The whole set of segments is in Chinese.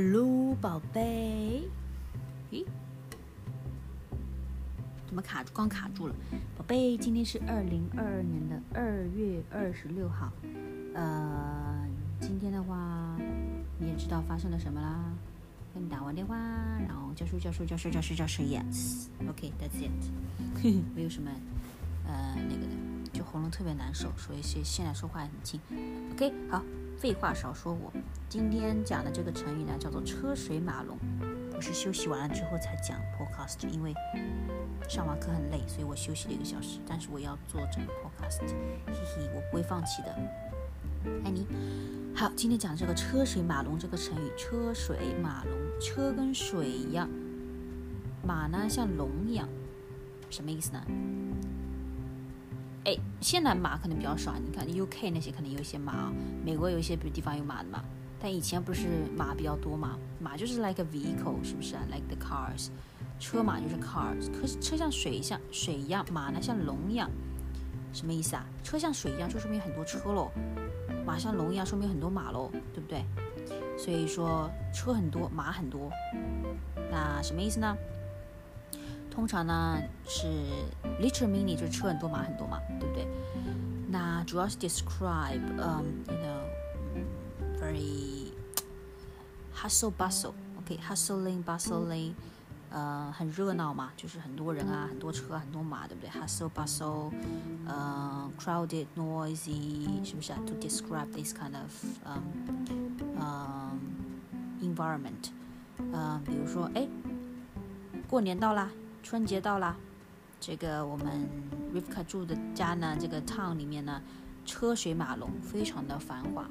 Hello，宝贝。咦？怎么卡住？刚卡住了。宝贝，今天是二零二二年的二月二十六号。呃，今天的话，你也知道发生了什么啦？跟你打完电话，然后教书教书教书教书教书，Yes。OK，That's it。没有什么呃特别难受，所以现现在说话很轻。OK，好。废话少说，我今天讲的这个成语呢，叫做车水马龙。我是休息完了之后才讲 podcast，因为上完课很累，所以我休息了一个小时。但是我要做整个 podcast，嘿嘿，我不会放弃的。爱你。好，今天讲这个车水马龙这个成语，车水马龙，车跟水一样，马呢像龙一样，什么意思呢？哎，现在马可能比较少，你看 U K 那些可能有一些马，美国有一些比如地方有马的嘛。但以前不是马比较多嘛？马就是 like a vehicle，是不是啊？like the cars，车马就是 cars。可是车像水像水一样，马呢像龙一样，什么意思啊？车像水一样就说明很多车喽，马像龙一样说明很多马喽，对不对？所以说车很多，马很多，那什么意思呢？通常呢是 literal meaning 就是车很多马很多嘛，对不对？那主要是 describe，嗯，you know，very hustle bustle，OK，hustling bustling，呃，很热闹嘛，就是很多人啊，很多车，很多马，对不对？hustle bustle，呃，crowded noisy，是不是啊？To describe this kind of，嗯，嗯，environment，嗯，比如说，哎，过年到啦。 春节到啦，这个我们 Rivka 住的家呢，这个 town 里面呢，车水马龙，非常的繁华，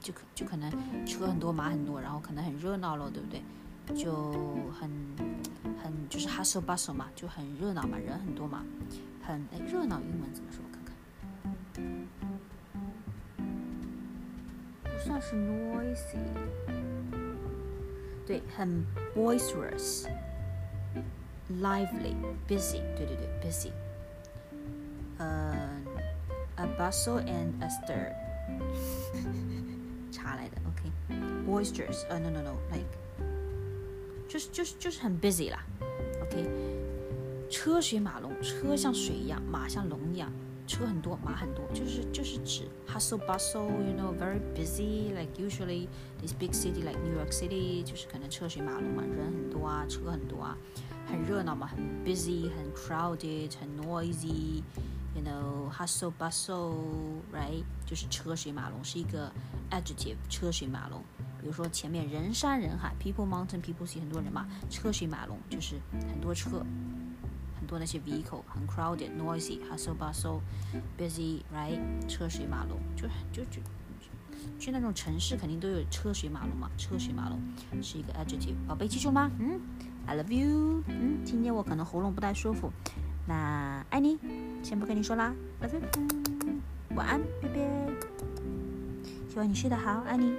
就可就可能车很多，马很多，然后可能很热闹咯，对不对？就很很就是 hustle bustle 嘛，就很热闹嘛，人很多嘛，很哎热闹，英文怎么说？看看，不算是 noisy，对，很 boisterous。lively, busy，对对对，busy。呃，a bustle and a stir，查来的，OK，boisterous，呃，no no no，like，就是就是就是很 busy 啦，OK，车水马龙，车像水一样，马像龙一样， 车很多，马很多，就是就是指 hustle bustle，you know，very busy，like usually this big city like New York City，就是可能车水马龙嘛，人很多啊，车很多啊。很热闹嘛，很 busy，很 crowded，很 noisy，you know，hustle bustle，right，就是车水马龙，是一个 adjective，车水马龙。比如说前面人山人海，people mountain people sea，很多人嘛，车水马龙就是很多车，很多那些 vehicle，很 crowded，noisy，hustle bustle，busy，right，车水马龙，就就就去那种城市肯定都有车水马龙嘛，车水马龙是一个 adjective，宝贝记住吗？嗯。I love you。嗯，今天我可能喉咙不太舒服，那爱你，先不跟你说啦，love you。晚安，拜拜。希望你睡得好，爱你。